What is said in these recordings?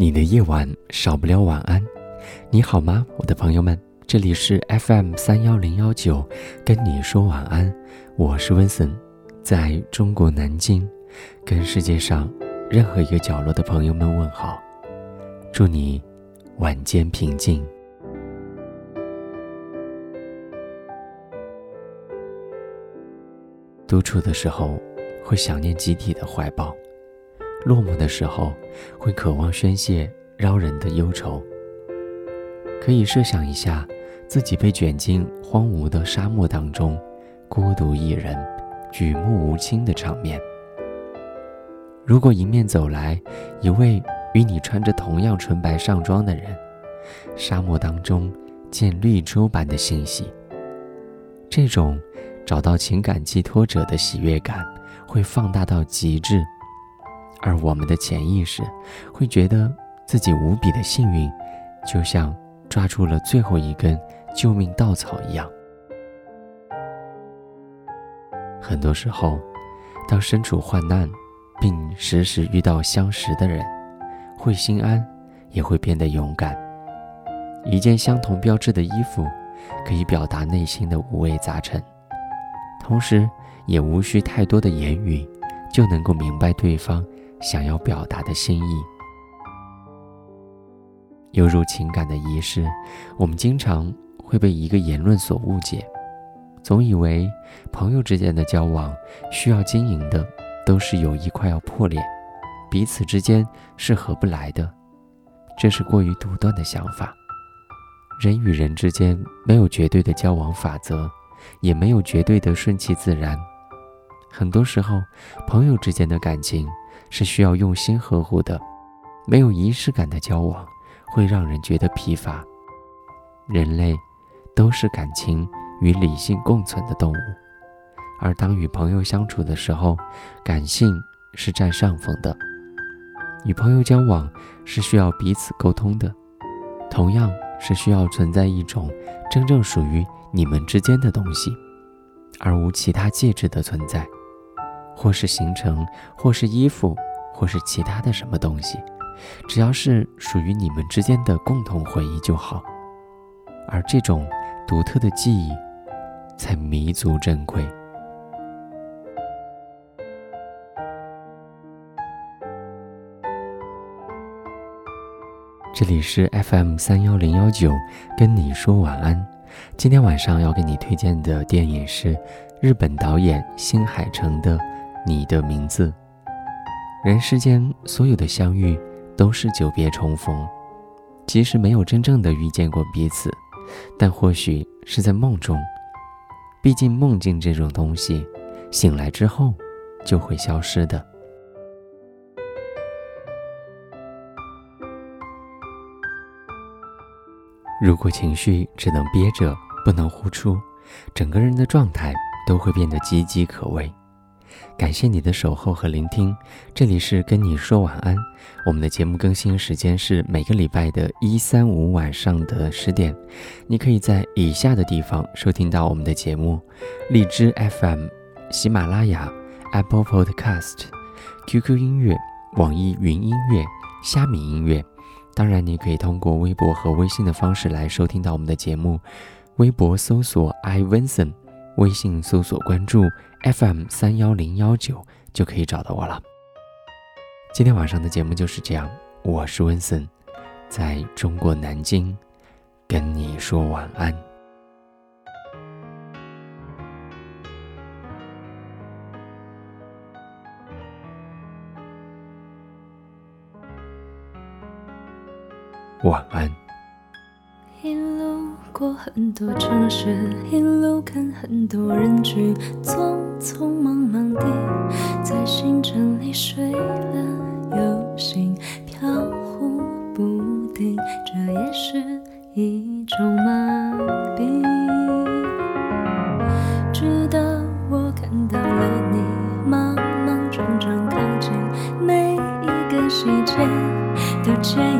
你的夜晚少不了晚安。你好吗，我的朋友们？这里是 FM 三幺零幺九，跟你说晚安。我是温森，在中国南京，跟世界上任何一个角落的朋友们问好。祝你晚间平静。独处的时候，会想念集体的怀抱；落寞的时候，会渴望宣泄扰人的忧愁。可以设想一下，自己被卷进荒芜的沙漠当中，孤独一人，举目无亲的场面。如果迎面走来一位与你穿着同样纯白上装的人，沙漠当中见绿洲般的欣喜，这种找到情感寄托者的喜悦感会放大到极致，而我们的潜意识会觉得自己无比的幸运，就像抓住了最后一根救命稻草一样。很多时候，当身处患难，并时时遇到相识的人，会心安，也会变得勇敢。一件相同标志的衣服，可以表达内心的五味杂陈，同时也无需太多的言语，就能够明白对方想要表达的心意。犹如情感的仪式，我们经常会被一个言论所误解，总以为朋友之间的交往需要经营的都是友谊快要破裂，彼此之间是合不来的，这是过于独断的想法。人与人之间没有绝对的交往法则，也没有绝对的顺其自然。很多时候，朋友之间的感情是需要用心呵护的，没有仪式感的交往会让人觉得疲乏。人类都是感情与理性共存的动物，而当与朋友相处的时候，感性是占上风的。与朋友交往是需要彼此沟通的，同样。是需要存在一种真正属于你们之间的东西，而无其他介质的存在，或是行程，或是衣服，或是其他的什么东西，只要是属于你们之间的共同回忆就好。而这种独特的记忆，才弥足珍贵。这里是 FM 三幺零幺九，跟你说晚安。今天晚上要给你推荐的电影是日本导演新海诚的《你的名字》。人世间所有的相遇都是久别重逢，即使没有真正的遇见过彼此，但或许是在梦中。毕竟梦境这种东西，醒来之后就会消失的。如果情绪只能憋着，不能呼出，整个人的状态都会变得岌岌可危。感谢你的守候和聆听，这里是跟你说晚安。我们的节目更新时间是每个礼拜的一三五晚上的十点。你可以在以下的地方收听到我们的节目：荔枝 FM、喜马拉雅、Apple Podcast、QQ 音乐、网易云音乐、虾米音乐。当然，你可以通过微博和微信的方式来收听到我们的节目。微博搜索 I Vincent 微信搜索关注 FM 三幺零幺九，就可以找到我了。今天晚上的节目就是这样，我是温森，在中国南京跟你说晚安。晚安。很多城市一路看很多人群匆匆忙忙的在行程里睡了又醒飘忽不定这也是一种麻痹。直到我看到了你莽莽撞撞靠近每一个细节都牵引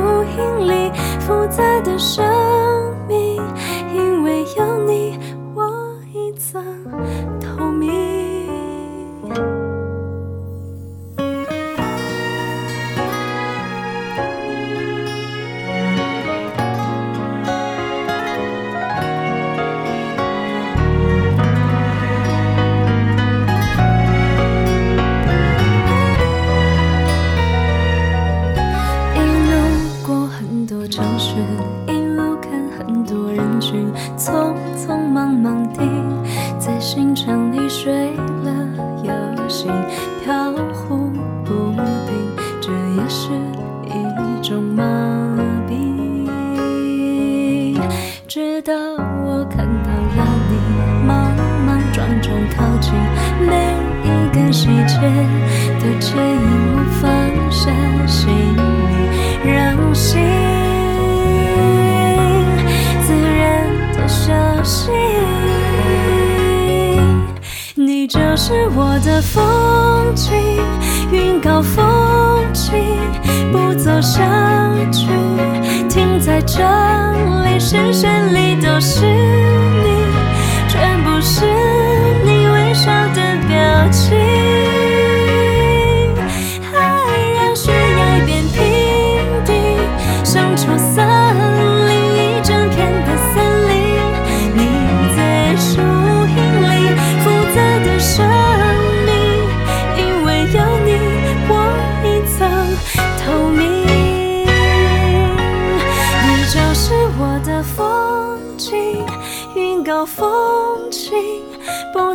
在树荫里复杂的生清晨，你睡了又醒，飘忽不定，这也是一种麻痹。直到我看到了你，莽莽撞撞靠近，每一个细节都牵引我放下行李，让心自然的休息。你就是我的风景，云高风轻，不走下去，停在这里，视线里都是你，